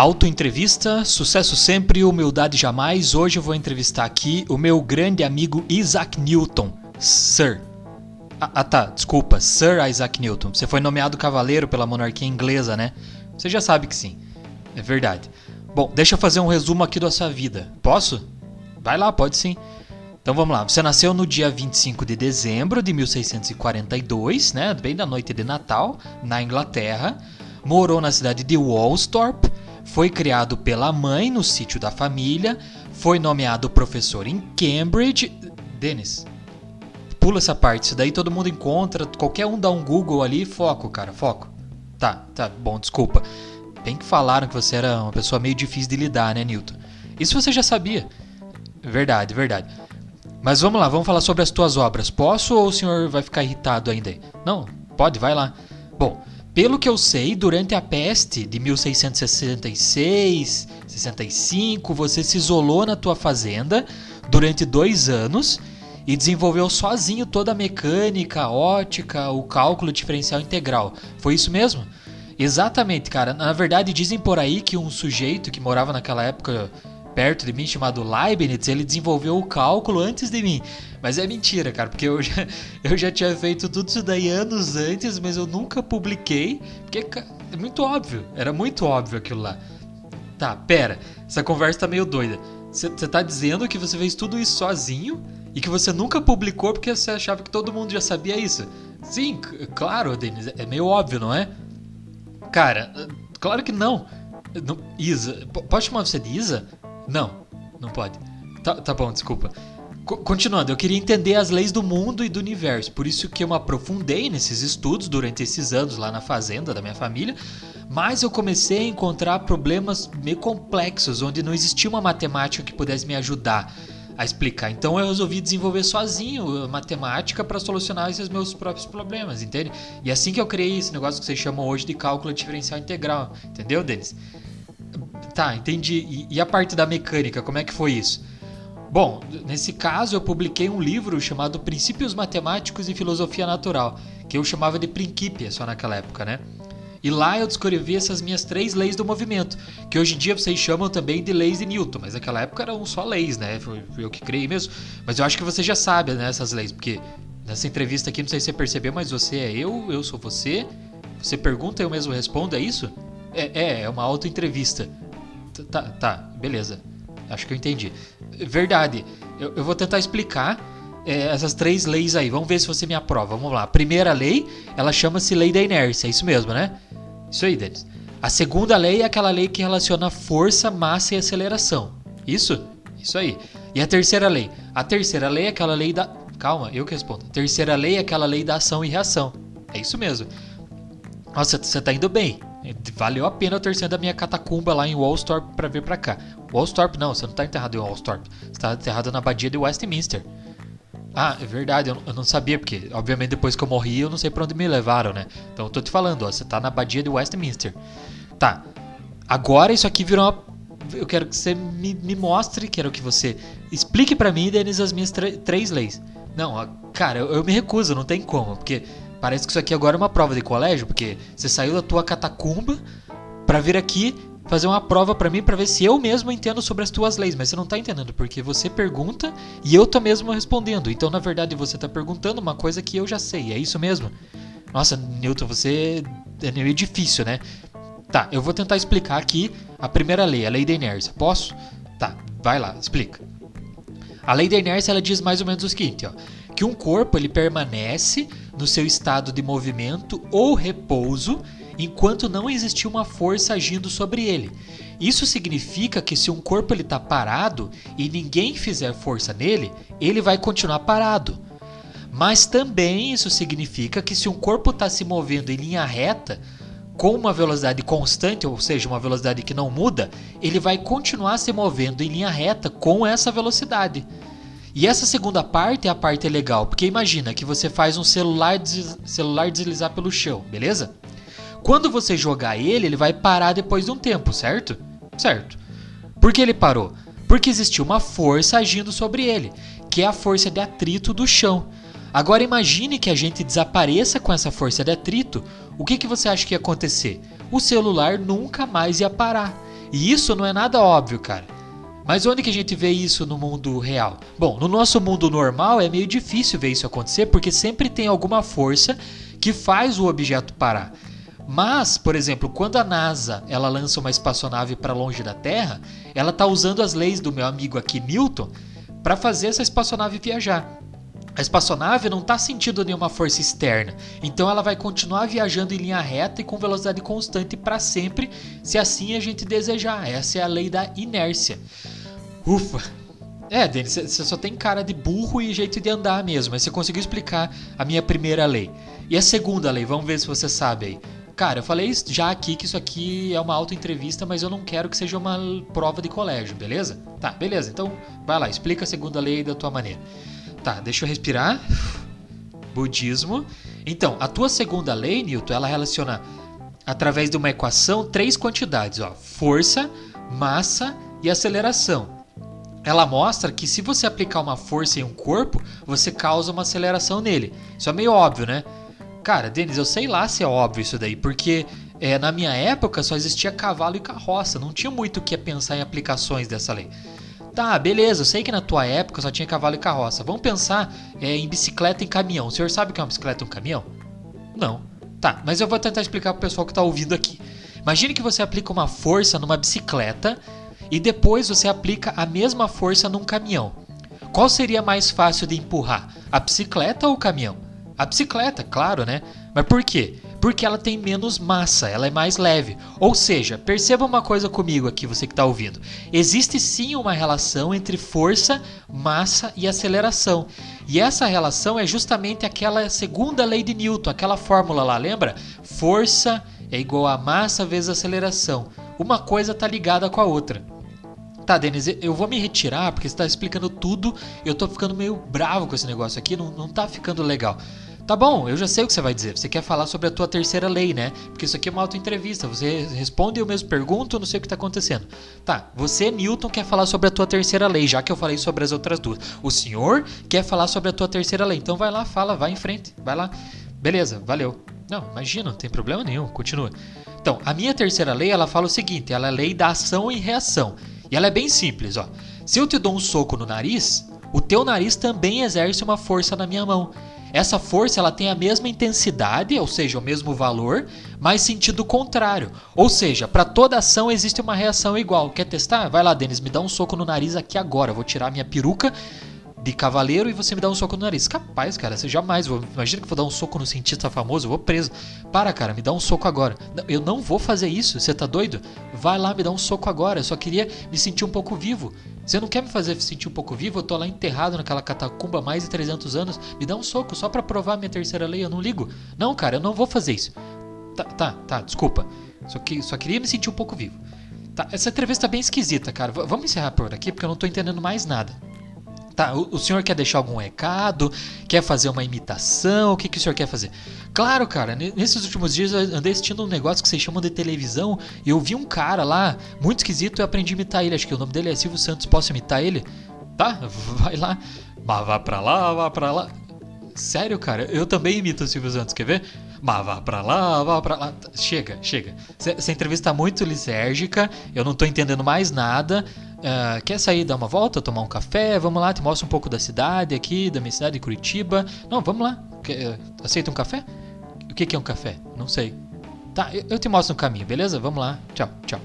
Auto-entrevista, sucesso sempre, humildade jamais. Hoje eu vou entrevistar aqui o meu grande amigo Isaac Newton. Sir. Ah, ah, tá, desculpa. Sir Isaac Newton. Você foi nomeado cavaleiro pela monarquia inglesa, né? Você já sabe que sim. É verdade. Bom, deixa eu fazer um resumo aqui da sua vida. Posso? Vai lá, pode sim. Então vamos lá. Você nasceu no dia 25 de dezembro de 1642, né? Bem da noite de Natal, na Inglaterra. Morou na cidade de Woolsthorpe foi criado pela mãe no sítio da família, foi nomeado professor em Cambridge. Denis, pula essa parte, isso daí todo mundo encontra, qualquer um dá um Google ali, foco, cara, foco. Tá, tá, bom, desculpa. Bem que falaram que você era uma pessoa meio difícil de lidar, né, Newton? Isso você já sabia. Verdade, verdade. Mas vamos lá, vamos falar sobre as tuas obras. Posso ou o senhor vai ficar irritado ainda? Não, pode, vai lá. Bom, pelo que eu sei, durante a peste de 1666, 65, você se isolou na tua fazenda durante dois anos e desenvolveu sozinho toda a mecânica, a ótica, o cálculo diferencial integral. Foi isso mesmo? Exatamente, cara. Na verdade, dizem por aí que um sujeito que morava naquela época perto de mim chamado Leibniz, ele desenvolveu o cálculo antes de mim. Mas é mentira, cara, porque eu já, eu já tinha feito tudo isso daí anos antes, mas eu nunca publiquei, porque é muito óbvio, era muito óbvio aquilo lá. Tá, pera, essa conversa tá meio doida. Você tá dizendo que você fez tudo isso sozinho e que você nunca publicou porque você achava que todo mundo já sabia isso? Sim, claro, Denis, é meio óbvio, não é? Cara, claro que não. não Isa, pode chamar você de Isa? Não, não pode. Tá, tá bom, desculpa. continuando, eu queria entender as leis do mundo e do universo, por isso que eu me aprofundei nesses estudos durante esses anos lá na fazenda da minha família, mas eu comecei a encontrar problemas meio complexos, onde não existia uma matemática que pudesse me ajudar a explicar. Então eu resolvi desenvolver sozinho matemática para solucionar esses meus próprios problemas, entende? E é assim que eu criei esse negócio que vocês chamam hoje de cálculo diferencial integral, entendeu, Denis? Tá, entendi. E, e a parte da mecânica, como é que foi isso? Bom, nesse caso eu publiquei um livro chamado Princípios Matemáticos e Filosofia Natural, que eu chamava de Principia só naquela época, né? E lá eu descrevi essas minhas três leis do movimento, que hoje em dia vocês chamam também de leis de Newton, mas naquela época eram só leis, né? Foi, eu que criei mesmo. Mas eu acho que você já sabe né, essas leis, porque nessa entrevista aqui, não sei se você percebeu, mas você é eu, eu sou você. Você pergunta, eu mesmo respondo, é isso? É, é, é uma auto-entrevista. Tá, tá, beleza. Acho que eu entendi. Verdade. Eu, eu vou tentar explicar é, essas três leis aí. Vamos ver se você me aprova. Vamos lá. A primeira lei, ela chama-se lei da inércia. É isso mesmo, né? Isso aí, Denis. A segunda lei é aquela lei que relaciona força, massa e aceleração. Isso? Isso aí. E a terceira lei? A terceira lei é aquela lei da. Calma, eu que respondo. A terceira lei é aquela lei da ação e reação. É isso mesmo. Nossa, você tá indo bem. Valeu a pena eu saído da minha catacumba lá em Wallstorp para vir para cá. Wallstorp não, você não tá enterrado em Wallstorp. Você tá enterrado na abadia de Westminster. Ah, é verdade, eu, não sabia, porque obviamente depois que eu morri eu não sei pra onde me levaram, né? Então eu tô te falando, ó, você tá na abadia de Westminster. Tá, agora isso aqui virou uma... Eu quero que você me, me mostre, quero que você explique para mim, Denis, as minhas três leis. Não, cara, eu, eu me recuso, não tem como, porque Parece que isso aqui agora é uma prova de colégio, porque você saiu da tua catacumba para vir aqui fazer uma prova para mim para ver se eu mesmo entendo sobre as tuas leis, mas você não tá entendendo porque você pergunta e eu tô mesmo respondendo. Então, na verdade, você tá perguntando uma coisa que eu já sei. É isso mesmo? Nossa, Newton, você é meio difícil, né? Tá, eu vou tentar explicar aqui a primeira lei, a lei da inércia. Posso? Tá, vai lá, explica. A lei da inércia ela diz mais ou menos o seguinte, ó, que um corpo ele permanece no seu estado de movimento ou repouso enquanto não existir uma força agindo sobre ele. Isso significa que se um corpo está parado e ninguém fizer força nele, ele vai continuar parado. Mas também isso significa que se um corpo está se movendo em linha reta, com uma velocidade constante, ou seja, uma velocidade que não muda, ele vai continuar se movendo em linha reta com essa velocidade. E essa segunda parte é a parte legal, porque imagina que você faz um celular, celular deslizar pelo chão, beleza? Quando você jogar ele, ele vai parar depois de um tempo, certo? Certo. Por que ele parou? Porque existiu uma força agindo sobre ele, que é a força de atrito do chão. Agora imagine que a gente desapareça com essa força de atrito, o que, que você acha que ia acontecer? O celular nunca mais ia parar E isso não é nada óbvio, cara. Mas onde que a gente vê isso no mundo real? Bom, no nosso mundo normal é meio difícil ver isso acontecer porque sempre tem alguma força que faz o objeto parar. Mas, por exemplo, quando a NASA ela lança uma espaçonave para longe da Terra, ela está usando as leis do meu amigo aqui Newton para fazer essa espaçonave viajar. A espaçonave não está sentindo nenhuma força externa, então ela vai continuar viajando em linha reta e com velocidade constante para sempre, se assim a gente desejar. Essa é a lei da inércia. Ufa! É, Denis, você só tem cara de burro e jeito de andar mesmo, mas você conseguiu explicar a minha primeira lei. E a segunda lei, vamos ver se você sabe aí. Cara, eu falei já aqui que isso aqui é uma auto-entrevista, mas eu não quero que seja uma prova de colégio, beleza? Tá, beleza. Então, vai lá, explica a segunda lei da tua maneira. Tá, deixa eu respirar. Budismo. Então, a tua segunda lei, Newton, ela relaciona através de uma equação três quantidades, ó: força, massa e aceleração. Ela mostra que se você aplicar uma força em um corpo, você causa uma aceleração nele. Isso é meio óbvio, né? Cara, Denis, eu sei lá se é óbvio isso daí, porque é, na minha época só existia cavalo e carroça, não tinha muito o que pensar em aplicações dessa lei. Tá, beleza, eu sei que na tua época só tinha cavalo e carroça. Vamos pensar é, em bicicleta e caminhão. O senhor sabe o que é uma bicicleta e um caminhão? Não. Tá, mas eu vou tentar explicar pro pessoal que tá ouvindo aqui. Imagine que você aplica uma força numa bicicleta e depois você aplica a mesma força num caminhão. Qual seria mais fácil de empurrar? A bicicleta ou o caminhão? A bicicleta, claro, né? Mas por quê? Porque ela tem menos massa, ela é mais leve. Ou seja, perceba uma coisa comigo aqui, você que está ouvindo. Existe sim uma relação entre força, massa e aceleração. E essa relação é justamente aquela segunda lei de Newton, aquela fórmula lá, lembra? Força é igual a massa vezes aceleração. Uma coisa está ligada com a outra. Tá, Denis, eu vou me retirar porque você está explicando tudo. Eu estou ficando meio bravo com esse negócio aqui, não, não tá ficando legal. Tá bom, eu já sei o que você vai dizer. Você quer falar sobre a tua terceira lei, né? Porque isso aqui é uma autoentrevista. Você responde eu mesmo pergunto, não sei o que tá acontecendo. Tá, você, Newton, quer falar sobre a tua terceira lei, já que eu falei sobre as outras duas. O senhor quer falar sobre a tua terceira lei. Então vai lá, fala, vai em frente, vai lá. Beleza, valeu. Não, imagina, não tem problema nenhum, continua. Então, a minha terceira lei, ela fala o seguinte, ela é a lei da ação e reação. E ela é bem simples, ó. Se eu te dou um soco no nariz, o teu nariz também exerce uma força na minha mão. Essa força ela tem a mesma intensidade, ou seja, o mesmo valor, mas sentido contrário. Ou seja, para toda ação existe uma reação igual. Quer testar? Vai lá, Denis, me dá um soco no nariz aqui agora. Eu vou tirar minha peruca de cavaleiro e você me dá um soco no nariz. Capaz, cara, você jamais vou. Imagina que eu vou dar um soco no cientista famoso, eu vou preso. Para, cara, me dá um soco agora. Eu não vou fazer isso, você tá doido? Vai lá, me dá um soco agora. Eu só queria me sentir um pouco vivo. Você não quer me fazer sentir um pouco vivo? Eu tô lá enterrado naquela catacumba há mais de 300 anos. Me dá um soco só para provar minha terceira lei, eu não ligo. Não, cara, eu não vou fazer isso. Tá, tá, tá, desculpa. Só, que, só queria me sentir um pouco vivo. Tá, essa entrevista tá bem esquisita, cara. V vamos encerrar por aqui porque eu não tô entendendo mais nada. Tá, o, o, senhor quer deixar algum recado? Quer fazer uma imitação? O que, que o senhor quer fazer? Claro, cara, nesses últimos dias eu andei assistindo um negócio que vocês chamam de televisão e eu vi um cara lá, muito esquisito, e eu aprendi a imitar ele. Acho que o nome dele é Silvio Santos. Posso imitar ele? Tá, vai lá. Mas vá pra lá, vá pra lá. Sério, cara, eu também imito o Silvio Santos, quer ver? Mas vá pra lá, vá pra lá. Chega, chega. Essa entrevista tá muito lisérgica, eu não tô entendendo mais nada. Uh, quer sair dar uma volta, tomar um café? Vamos lá, te mostro um pouco da cidade aqui, da minha cidade de Curitiba. Não, vamos lá. Uh, aceita um café? O que, é um café? Não sei. Tá, eu, eu te mostro um caminho, beleza? Vamos lá. Tchau, tchau.